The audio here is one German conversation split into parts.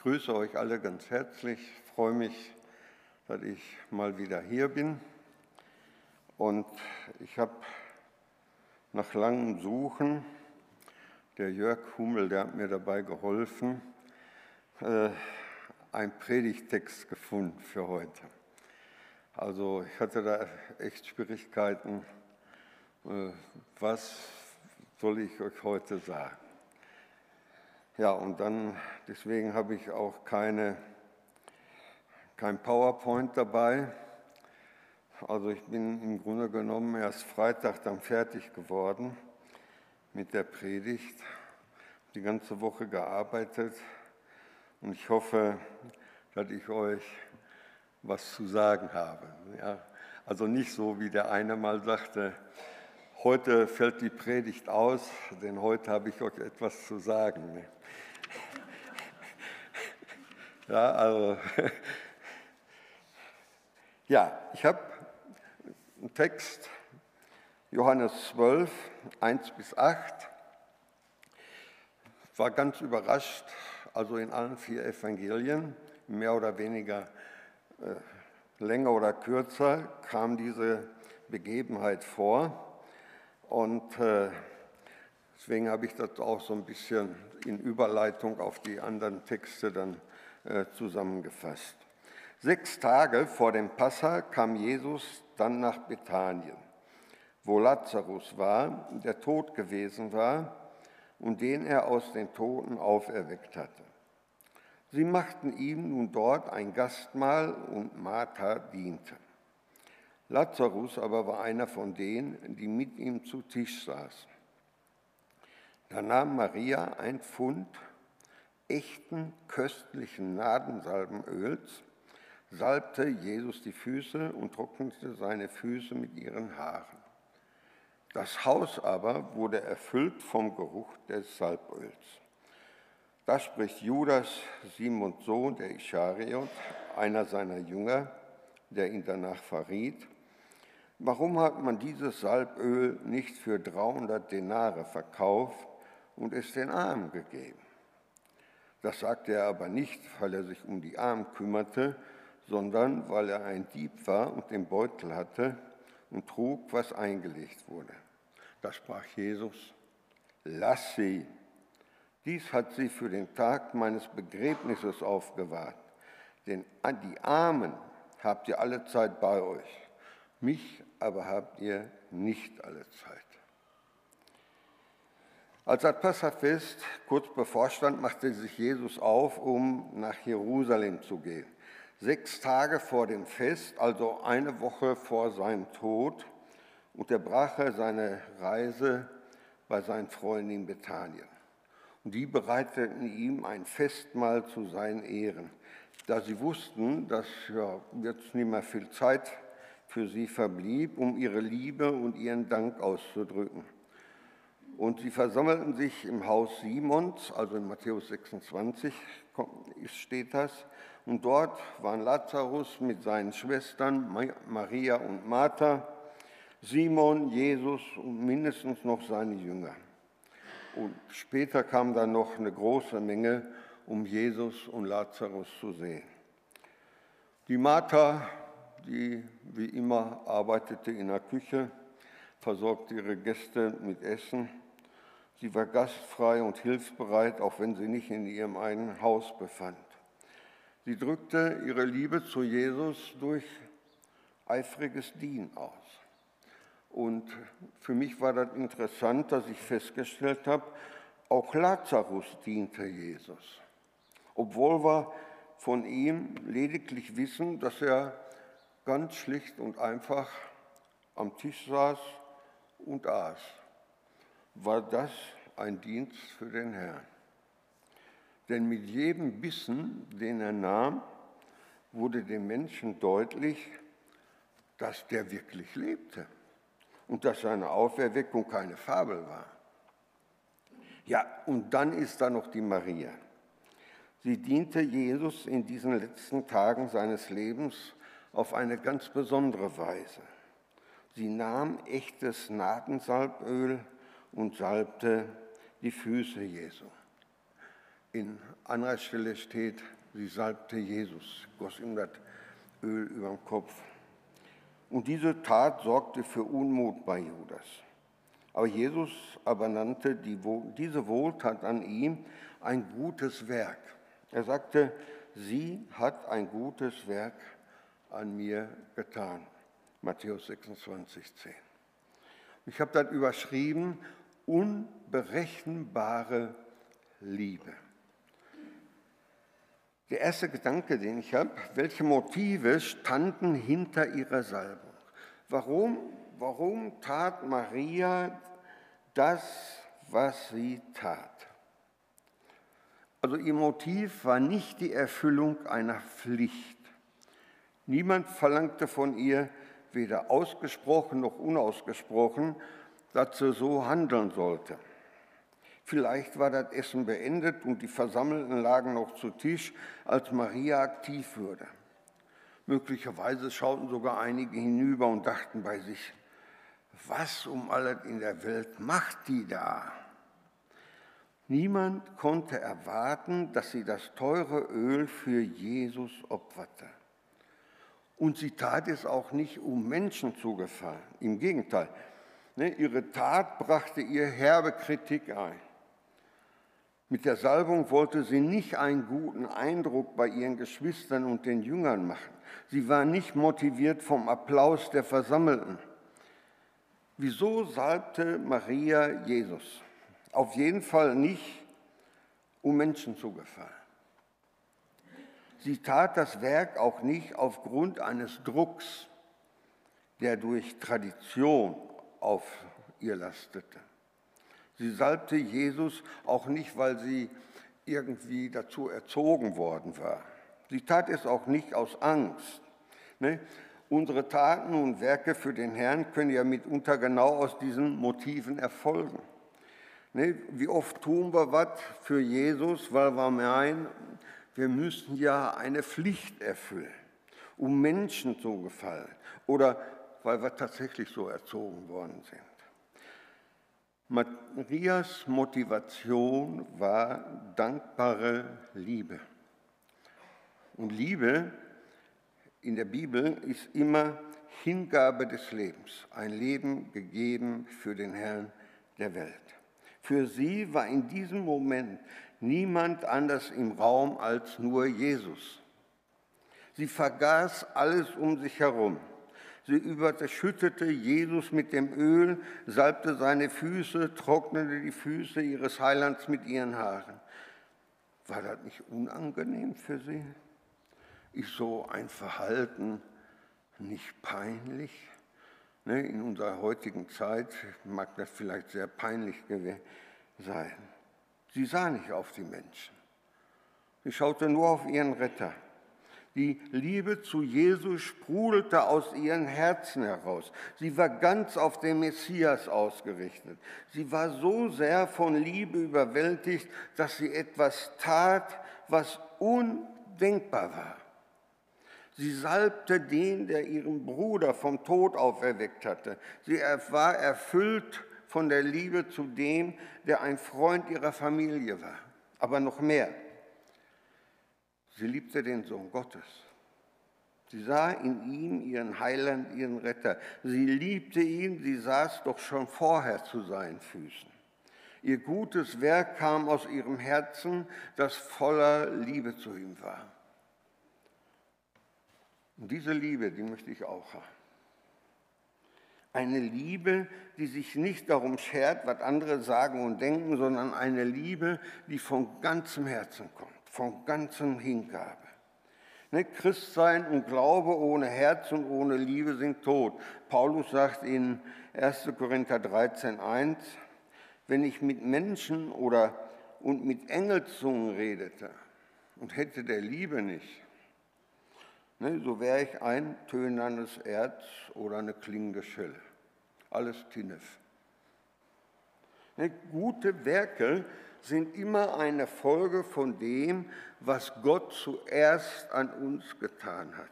Ich grüße euch alle ganz herzlich, freue mich, dass ich mal wieder hier bin. Und ich habe nach langem Suchen, der Jörg Hummel, der hat mir dabei geholfen, äh, einen Predigtext gefunden für heute. Also ich hatte da echt Schwierigkeiten, äh, was soll ich euch heute sagen. Ja, und dann, deswegen habe ich auch keine, kein PowerPoint dabei. Also ich bin im Grunde genommen erst Freitag dann fertig geworden mit der Predigt, die ganze Woche gearbeitet und ich hoffe, dass ich euch was zu sagen habe. Ja, also nicht so, wie der eine mal sagte, heute fällt die Predigt aus, denn heute habe ich euch etwas zu sagen. Ja, also, ja, ich habe einen Text, Johannes 12, 1 bis 8. War ganz überrascht, also in allen vier Evangelien, mehr oder weniger äh, länger oder kürzer, kam diese Begebenheit vor. Und äh, deswegen habe ich das auch so ein bisschen in Überleitung auf die anderen Texte dann äh, zusammengefasst. Sechs Tage vor dem Passa kam Jesus dann nach Bethanien, wo Lazarus war, der tot gewesen war und den er aus den Toten auferweckt hatte. Sie machten ihm nun dort ein Gastmahl und Martha diente. Lazarus aber war einer von denen, die mit ihm zu Tisch saßen. Da nahm Maria ein Pfund echten, köstlichen Nadensalbenöls, salbte Jesus die Füße und trocknete seine Füße mit ihren Haaren. Das Haus aber wurde erfüllt vom Geruch des Salböls. Da spricht Judas, Simons Sohn, der Ischariot, einer seiner Jünger, der ihn danach verriet. Warum hat man dieses Salböl nicht für 300 Denare verkauft und es den Armen gegeben? Das sagte er aber nicht, weil er sich um die Armen kümmerte, sondern weil er ein Dieb war und den Beutel hatte und trug, was eingelegt wurde. Da sprach Jesus, lass sie. Dies hat sie für den Tag meines Begräbnisses aufgewahrt. Denn die Armen habt ihr alle Zeit bei euch, mich aber habt ihr nicht alle Zeit. Als das Passafest kurz bevorstand, machte sich Jesus auf, um nach Jerusalem zu gehen. Sechs Tage vor dem Fest, also eine Woche vor seinem Tod, unterbrach er seine Reise bei seinen Freunden in Bethanien. Und die bereiteten ihm ein Festmahl zu seinen Ehren, da sie wussten, dass ja, jetzt nicht mehr viel Zeit für sie verblieb, um ihre Liebe und ihren Dank auszudrücken. Und sie versammelten sich im Haus Simons, also in Matthäus 26 steht das. Und dort waren Lazarus mit seinen Schwestern Maria und Martha, Simon, Jesus und mindestens noch seine Jünger. Und später kam dann noch eine große Menge, um Jesus und Lazarus zu sehen. Die Martha, die wie immer arbeitete in der Küche, versorgte ihre Gäste mit Essen Sie war gastfrei und hilfsbereit, auch wenn sie nicht in ihrem eigenen Haus befand. Sie drückte ihre Liebe zu Jesus durch eifriges Dienen aus. Und für mich war das interessant, dass ich festgestellt habe, auch Lazarus diente Jesus. Obwohl wir von ihm lediglich wissen, dass er ganz schlicht und einfach am Tisch saß und aß war das ein Dienst für den Herrn. Denn mit jedem Bissen, den er nahm, wurde dem Menschen deutlich, dass der wirklich lebte und dass seine Auferweckung keine Fabel war. Ja, und dann ist da noch die Maria. Sie diente Jesus in diesen letzten Tagen seines Lebens auf eine ganz besondere Weise. Sie nahm echtes Nadensalböl und salbte die Füße Jesu. In anderer Stelle steht, sie salbte Jesus, goss ihm das Öl über den Kopf. Und diese Tat sorgte für Unmut bei Judas. Aber Jesus aber nannte die, diese Wohltat an ihm ein gutes Werk. Er sagte, sie hat ein gutes Werk an mir getan. Matthäus 26, 10. Ich habe das überschrieben, unberechenbare Liebe. Der erste Gedanke, den ich habe, welche Motive standen hinter ihrer Salbung? Warum, warum tat Maria das, was sie tat? Also ihr Motiv war nicht die Erfüllung einer Pflicht. Niemand verlangte von ihr, weder ausgesprochen noch unausgesprochen, dass sie so handeln sollte. Vielleicht war das Essen beendet und die Versammelten lagen noch zu Tisch, als Maria aktiv wurde. Möglicherweise schauten sogar einige hinüber und dachten bei sich, was um alles in der Welt macht die da? Niemand konnte erwarten, dass sie das teure Öl für Jesus opferte. Und sie tat es auch nicht, um Menschen zu gefallen. Im Gegenteil, ne, ihre Tat brachte ihr herbe Kritik ein. Mit der Salbung wollte sie nicht einen guten Eindruck bei ihren Geschwistern und den Jüngern machen. Sie war nicht motiviert vom Applaus der Versammelten. Wieso salbte Maria Jesus? Auf jeden Fall nicht, um Menschen zu gefallen. Sie tat das Werk auch nicht aufgrund eines Drucks, der durch Tradition auf ihr lastete. Sie salbte Jesus auch nicht, weil sie irgendwie dazu erzogen worden war. Sie tat es auch nicht aus Angst. Ne? Unsere Taten und Werke für den Herrn können ja mitunter genau aus diesen Motiven erfolgen. Ne? Wie oft tun wir was für Jesus, weil wir meinen, wir müssen ja eine Pflicht erfüllen, um Menschen zu gefallen oder weil wir tatsächlich so erzogen worden sind. Marias Motivation war dankbare Liebe. Und Liebe in der Bibel ist immer Hingabe des Lebens, ein Leben gegeben für den Herrn der Welt. Für sie war in diesem Moment niemand anders im Raum als nur Jesus. Sie vergaß alles um sich herum. Sie überschüttete Jesus mit dem Öl, salbte seine Füße, trocknete die Füße ihres Heilands mit ihren Haaren. War das nicht unangenehm für sie? Ist so ein Verhalten nicht peinlich? Ne, in unserer heutigen Zeit mag das vielleicht sehr peinlich sein. Sie sah nicht auf die Menschen. Sie schaute nur auf ihren Retter. Die Liebe zu Jesus sprudelte aus ihren Herzen heraus. Sie war ganz auf den Messias ausgerichtet. Sie war so sehr von Liebe überwältigt, dass sie etwas tat, was undenkbar war. Sie salbte den, der ihren Bruder vom Tod auferweckt hatte. Sie war erfüllt von der Liebe zu dem, der ein Freund ihrer Familie war. Aber noch mehr. Sie liebte den Sohn Gottes. Sie sah in ihm ihren Heiland, ihren Retter. Sie liebte ihn, sie saß doch schon vorher zu seinen Füßen. Ihr gutes Werk kam aus ihrem Herzen, das voller Liebe zu ihm war. Und diese Liebe, die möchte ich auch haben. Eine Liebe, die sich nicht darum schert, was andere sagen und denken, sondern eine Liebe, die von ganzem Herzen kommt von ganzem Hingabe. Ne, Christsein und Glaube ohne Herz und ohne Liebe sind tot. Paulus sagt in 1. Korinther 13,1, wenn ich mit Menschen oder und mit Engelszungen redete und hätte der Liebe nicht, ne, so wäre ich ein tönendes Erz oder eine klingende Schelle. Alles Tinef. Ne, gute Werke sind immer eine Folge von dem, was Gott zuerst an uns getan hat.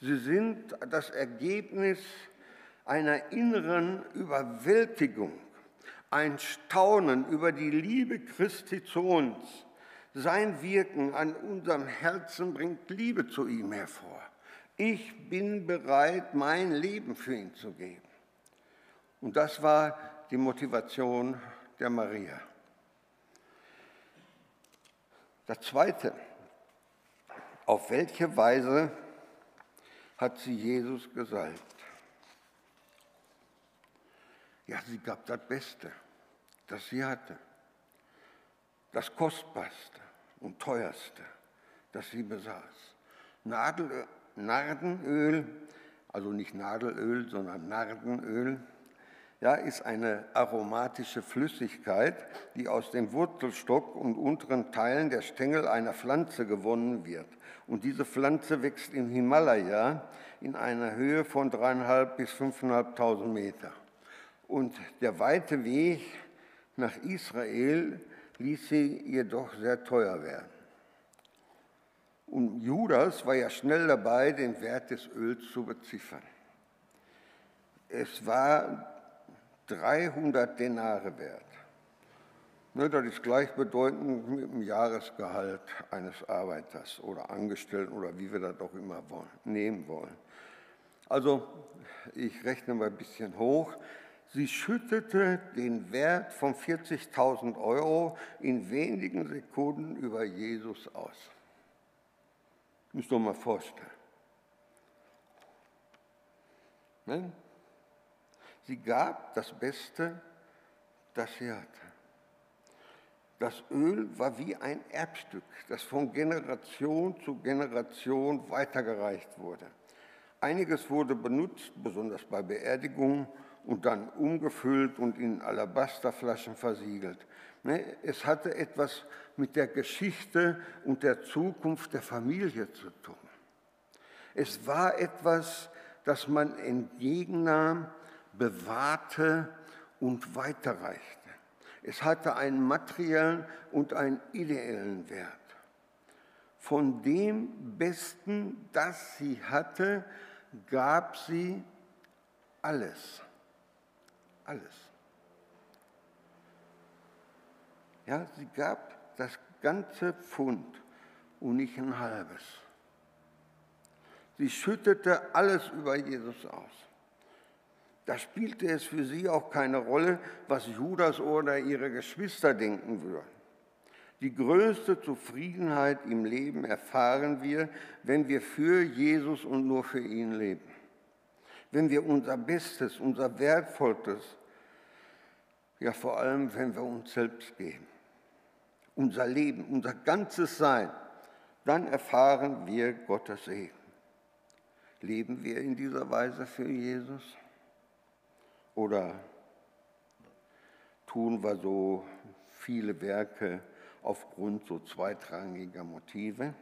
Sie sind das Ergebnis einer inneren Überwältigung, ein Staunen über die Liebe Christi zu uns. Sein Wirken an unserem Herzen bringt Liebe zu ihm hervor. Ich bin bereit, mein Leben für ihn zu geben. Und das war die Motivation der Maria. Das Zweite, auf welche Weise hat sie Jesus gesalbt? Ja, sie gab das Beste, das sie hatte, das Kostbarste und Teuerste, das sie besaß. Nadel, Nardenöl, also nicht Nadelöl, sondern Nardenöl, ja, ist eine aromatische Flüssigkeit, die aus dem Wurzelstock und unteren Teilen der Stängel einer Pflanze gewonnen wird. Und diese Pflanze wächst im Himalaya in einer Höhe von dreieinhalb bis fünfeinhalbtausend Meter. Und der weite Weg nach Israel ließ sie jedoch sehr teuer werden. Und Judas war ja schnell dabei, den Wert des Öls zu beziffern. Es war 300 Denare wert. Ne, das ist gleichbedeutend mit dem Jahresgehalt eines Arbeiters oder Angestellten oder wie wir das auch immer nehmen wollen. Also ich rechne mal ein bisschen hoch. Sie schüttete den Wert von 40.000 Euro in wenigen Sekunden über Jesus aus. Müsst ihr mal vorstellen. Sie gab das Beste, das sie hatte. Das Öl war wie ein Erbstück, das von Generation zu Generation weitergereicht wurde. Einiges wurde benutzt, besonders bei Beerdigungen, und dann umgefüllt und in Alabasterflaschen versiegelt. Ne, es hatte etwas mit der Geschichte und der Zukunft der Familie zu tun. Es war etwas, das man entgegennahm, bewahrte und weiterreichte. Es hatte einen materiellen und einen ideellen Wert. Von dem Besten, das sie hatte, gab sie alles alles. Ja, sie gab das ganze Pfund und nicht ein halbes. Sie schüttete alles über Jesus aus. Da spielte es für sie auch keine Rolle, was Judas oder ihre Geschwister denken würden. Die größte Zufriedenheit im Leben erfahren wir, wenn wir für Jesus und nur für ihn leben. Wenn wir unser Bestes, unser Wertvollstes ja, vor allem, wenn wir uns selbst geben, unser Leben, unser ganzes Sein, dann erfahren wir Gottes Segen. Leben wir in dieser Weise für Jesus? Oder tun wir so viele Werke aufgrund so zweitrangiger Motive?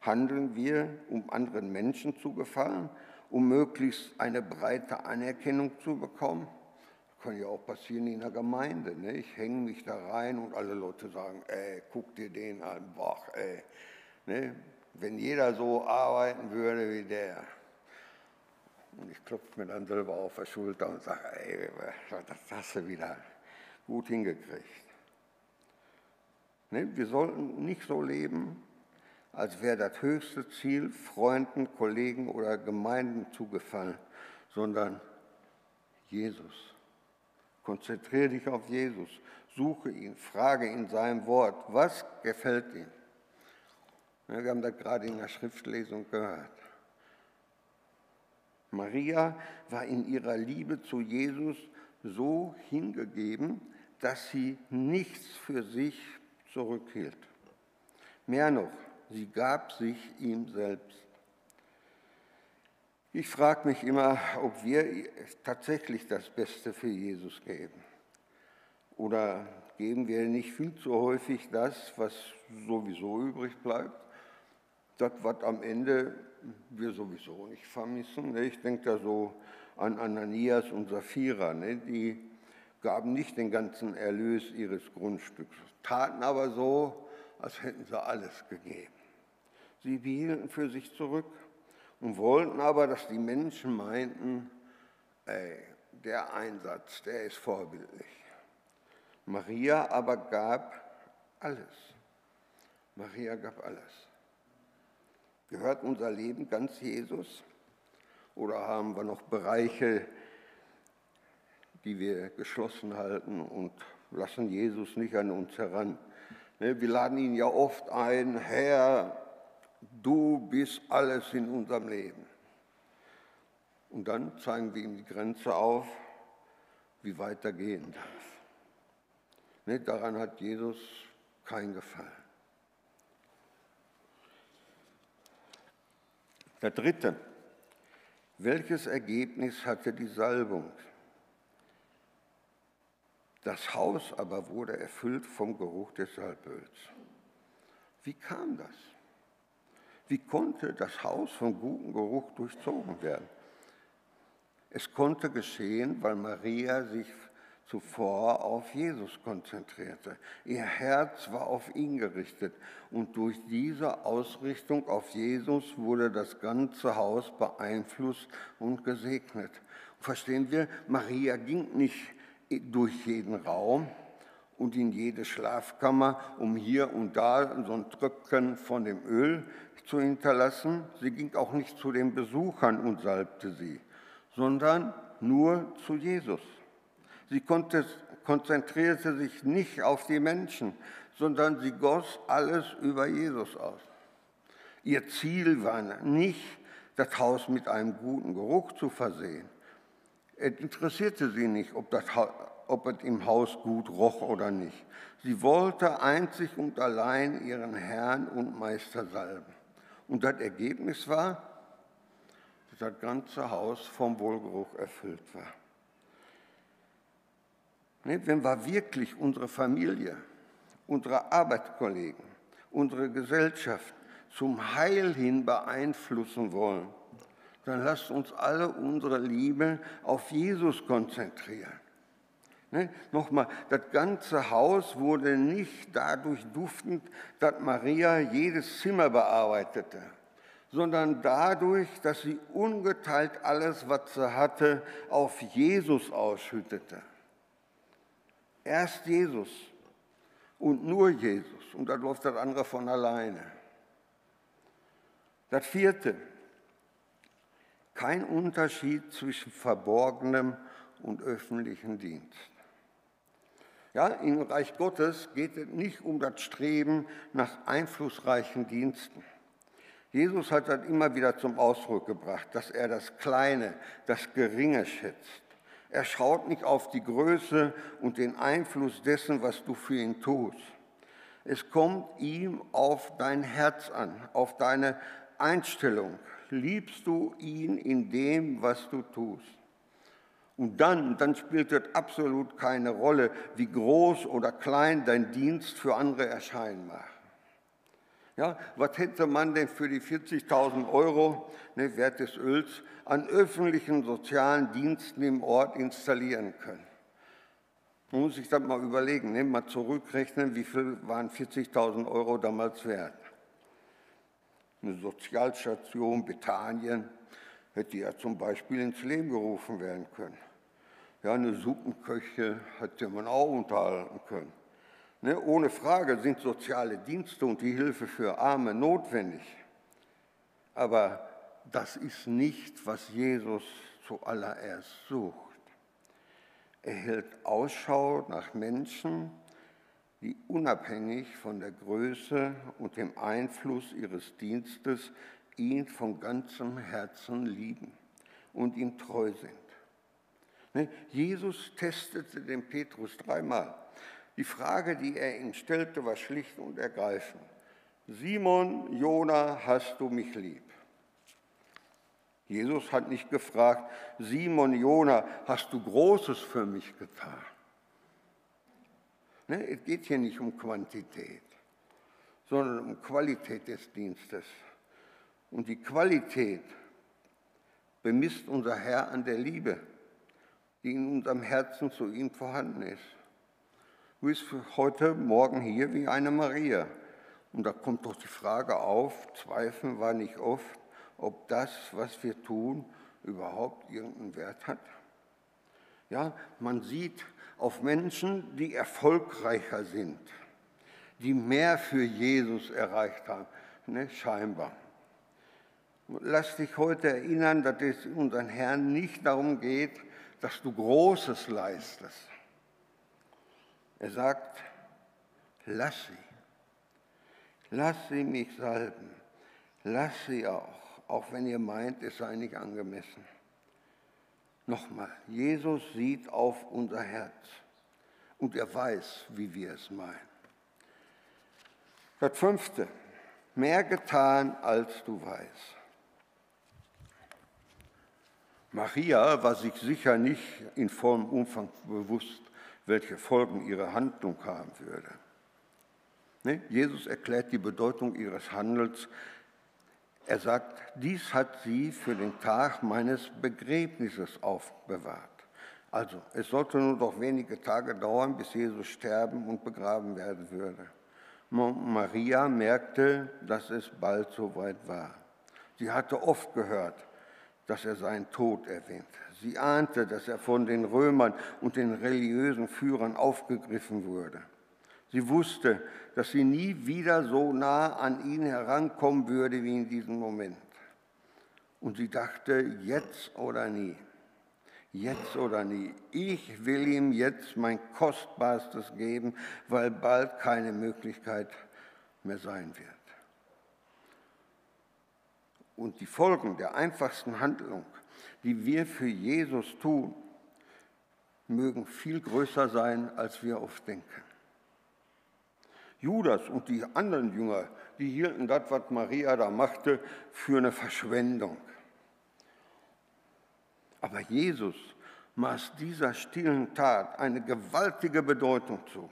Handeln wir, um anderen Menschen zu gefallen, um möglichst eine breite Anerkennung zu bekommen? Kann ja auch passieren in der Gemeinde. Ne? Ich hänge mich da rein und alle Leute sagen, ey, guck dir den an, boah, ey. Ne? Wenn jeder so arbeiten würde wie der. Und ich klopfe mir dann selber auf die Schulter und sage, ey, das hast du wieder gut hingekriegt. Ne? Wir sollten nicht so leben, als wäre das höchste Ziel, Freunden, Kollegen oder Gemeinden zugefallen, sondern Jesus. Konzentriere dich auf Jesus, suche ihn, frage in seinem Wort, was gefällt ihm. Wir haben das gerade in der Schriftlesung gehört. Maria war in ihrer Liebe zu Jesus so hingegeben, dass sie nichts für sich zurückhielt. Mehr noch, sie gab sich ihm selbst. Ich frage mich immer, ob wir tatsächlich das Beste für Jesus geben. Oder geben wir nicht viel zu häufig das, was sowieso übrig bleibt? Das, was am Ende wir sowieso nicht vermissen. Ne? Ich denke da so an Ananias und Sapphira. Ne? Die gaben nicht den ganzen Erlös ihres Grundstücks, taten aber so, als hätten sie alles gegeben. Sie behielten für sich zurück und wollten aber, dass die Menschen meinten, ey, der Einsatz, der ist vorbildlich. Maria aber gab alles. Maria gab alles. Gehört unser Leben ganz Jesus? Oder haben wir noch Bereiche, die wir geschlossen halten und lassen Jesus nicht an uns heran? Ne, wir laden ihn ja oft ein, Herr, du bist alles in unserem Leben. Und dann zeigen wir ihm die Grenze auf, wie weit er gehen darf. Ne, daran hat Jesus keinen Gefallen. Der dritte. Welches Ergebnis hatte die Salbung? Das Haus aber wurde erfüllt vom Geruch des Salböls. Wie kam das? Wie konnte das Haus vom guten Geruch durchzogen werden? Es konnte geschehen, weil Maria sich zuvor auf Jesus konzentrierte. Ihr Herz war auf ihn gerichtet und durch diese Ausrichtung auf Jesus wurde das ganze Haus beeinflusst und gesegnet. Verstehen wir, Maria ging nicht durch jeden Raum und in jede Schlafkammer, um hier und da so ein Tröpfchen von dem Öl zu hinterlassen. Sie ging auch nicht zu den Besuchern und salbte sie, sondern nur zu Jesus. Sie konzentrierte sich nicht auf die Menschen, sondern sie goss alles über Jesus aus. Ihr Ziel war nicht, das Haus mit einem guten Geruch zu versehen. Es interessierte sie nicht, ob, das, ob es im Haus gut roch oder nicht. Sie wollte einzig und allein ihren Herrn und Meister salben. Und das Ergebnis war, dass das ganze Haus vom Wohlgeruch erfüllt war. Wenn wir wirklich unsere Familie, unsere Arbeitskollegen, unsere Gesellschaft zum Heil hin beeinflussen wollen, dann lasst uns alle unsere Liebe auf Jesus konzentrieren. Ne? Nochmal, das ganze Haus wurde nicht dadurch duftend, dass Maria jedes Zimmer bearbeitete, sondern dadurch, dass sie ungeteilt alles, was sie hatte, auf Jesus ausschüttete. Erst Jesus und nur Jesus und dann läuft das andere von alleine. Das vierte, kein Unterschied zwischen verborgenem und öffentlichem Dienst. Ja, Im Reich Gottes geht es nicht um das Streben nach einflussreichen Diensten. Jesus hat das immer wieder zum Ausdruck gebracht, dass er das Kleine, das Geringe schätzt. Er schaut nicht auf die Größe und den Einfluss dessen, was du für ihn tust. Es kommt ihm auf dein Herz an, auf deine Einstellung. Liebst du ihn in dem, was du tust? Und dann, dann spielt es absolut keine Rolle, wie groß oder klein dein Dienst für andere erscheinen mag. Ja, was hätte man denn für die 40.000 Euro ne, Wert des Öls an öffentlichen sozialen Diensten im Ort installieren können? Man muss sich das mal überlegen, ne, mal zurückrechnen, wie viel waren 40.000 Euro damals wert. Eine Sozialstation Bethanien hätte ja zum Beispiel ins Leben gerufen werden können. Ja, eine Suppenköche hätte man auch unterhalten können. Ne, ohne Frage sind soziale Dienste und die Hilfe für Arme notwendig. Aber das ist nicht, was Jesus zuallererst sucht. Er hält Ausschau nach Menschen, die unabhängig von der Größe und dem Einfluss ihres Dienstes ihn von ganzem Herzen lieben und ihm treu sind. Ne, Jesus testete den Petrus dreimal. Die Frage, die er ihm stellte, war schlicht und ergreifend. Simon, Jona, hast du mich lieb? Jesus hat nicht gefragt, Simon, Jona, hast du Großes für mich getan? Ne, es geht hier nicht um Quantität, sondern um Qualität des Dienstes. Und die Qualität bemisst unser Herr an der Liebe, die in unserem Herzen zu ihm vorhanden ist. Du bist heute Morgen hier wie eine Maria. Und da kommt doch die Frage auf, zweifeln wir nicht oft, ob das, was wir tun, überhaupt irgendeinen Wert hat? Ja, man sieht auf Menschen, die erfolgreicher sind, die mehr für Jesus erreicht haben, ne, scheinbar. Lass dich heute erinnern, dass es unseren Herrn nicht darum geht, dass du Großes leistest. Er sagt, lass sie, lass sie mich salben, lass sie auch, auch wenn ihr meint, es sei nicht angemessen. Nochmal, Jesus sieht auf unser Herz und er weiß, wie wir es meinen. Das fünfte, mehr getan, als du weißt. Maria war sich sicher nicht in vollem Umfang bewusst, welche Folgen ihre Handlung haben würde. Ne? Jesus erklärt die Bedeutung ihres Handels er sagt, dies hat sie für den Tag meines Begräbnisses aufbewahrt. Also, es sollte nur noch wenige Tage dauern, bis Jesus sterben und begraben werden würde. Maria merkte, dass es bald soweit war. Sie hatte oft gehört, dass er seinen Tod erwähnt. Sie ahnte, dass er von den Römern und den religiösen Führern aufgegriffen wurde. Sie wusste, dass sie nie wieder so nah an ihn herankommen würde wie in diesem Moment. Und sie dachte, jetzt oder nie, jetzt oder nie. Ich will ihm jetzt mein Kostbarstes geben, weil bald keine Möglichkeit mehr sein wird. Und die Folgen der einfachsten Handlung, die wir für Jesus tun, mögen viel größer sein, als wir oft denken. Judas und die anderen Jünger, die hielten das, was Maria da machte, für eine Verschwendung. Aber Jesus maß dieser stillen Tat eine gewaltige Bedeutung zu.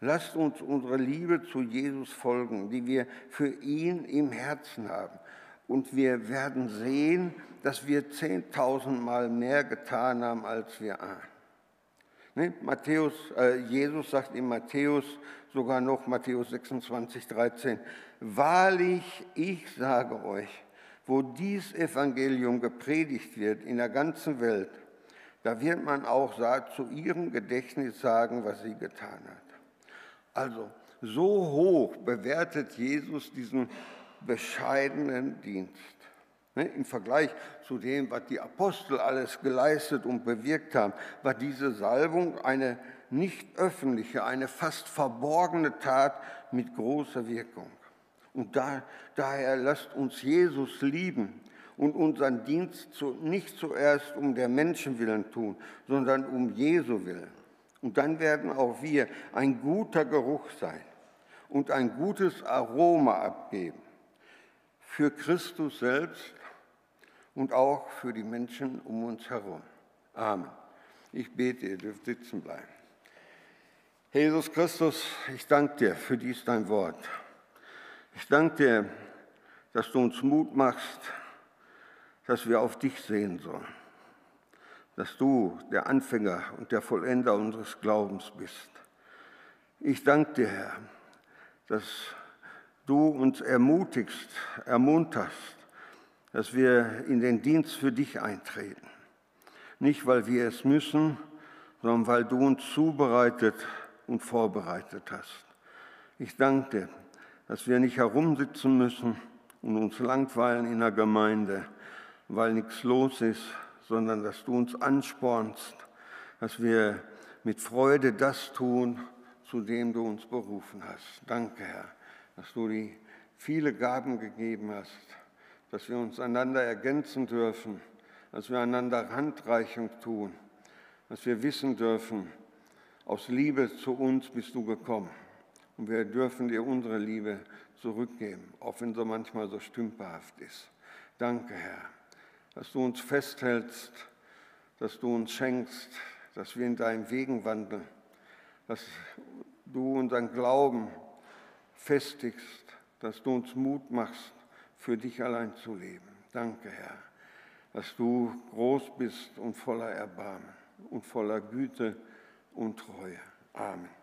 Lasst uns unsere Liebe zu Jesus folgen, die wir für ihn im Herzen haben. Und wir werden sehen, dass wir zehntausendmal mehr getan haben, als wir ahnen. Ne? Matthäus, äh, Jesus sagt in Matthäus sogar noch, Matthäus 26, 13, Wahrlich, ich sage euch, wo dies Evangelium gepredigt wird in der ganzen Welt, da wird man auch zu ihrem Gedächtnis sagen, was sie getan hat. Also, so hoch bewertet Jesus diesen bescheidenen Dienst. Ne, Im Vergleich zu dem, was die Apostel alles geleistet und bewirkt haben, war diese Salbung eine nicht öffentliche, eine fast verborgene Tat mit großer Wirkung. Und da, daher lasst uns Jesus lieben und unseren Dienst zu, nicht zuerst um der Menschen willen tun, sondern um Jesu willen. Und dann werden auch wir ein guter Geruch sein und ein gutes Aroma abgeben für Christus selbst und auch für die Menschen um uns herum. Amen. Ich bete, ihr dürft sitzen bleiben. Jesus Christus, ich danke dir für dies dein Wort. Ich danke dir, dass du uns Mut machst, dass wir auf dich sehen sollen. Dass du der Anfänger und der Vollender unseres Glaubens bist. Ich danke dir, Herr, dass du uns ermutigst, ermunterst, dass wir in den Dienst für dich eintreten. Nicht, weil wir es müssen, sondern weil du uns zubereitet und vorbereitet hast. Ich danke dir, dass wir nicht herumsitzen müssen und uns langweilen in der Gemeinde, weil nichts los ist, sondern dass du uns anspornst, dass wir mit Freude das tun, zu dem du uns berufen hast. Danke, Herr, dass du die viele Gaben gegeben hast dass wir uns einander ergänzen dürfen, dass wir einander Handreichung tun, dass wir wissen dürfen, aus Liebe zu uns bist du gekommen. Und wir dürfen dir unsere Liebe zurückgeben, auch wenn sie manchmal so stümperhaft ist. Danke, Herr, dass du uns festhältst, dass du uns schenkst, dass wir in deinen Wegen wandeln, dass du unseren Glauben festigst, dass du uns Mut machst, für dich allein zu leben. Danke, Herr, dass du groß bist und voller Erbarmen und voller Güte und Treue. Amen.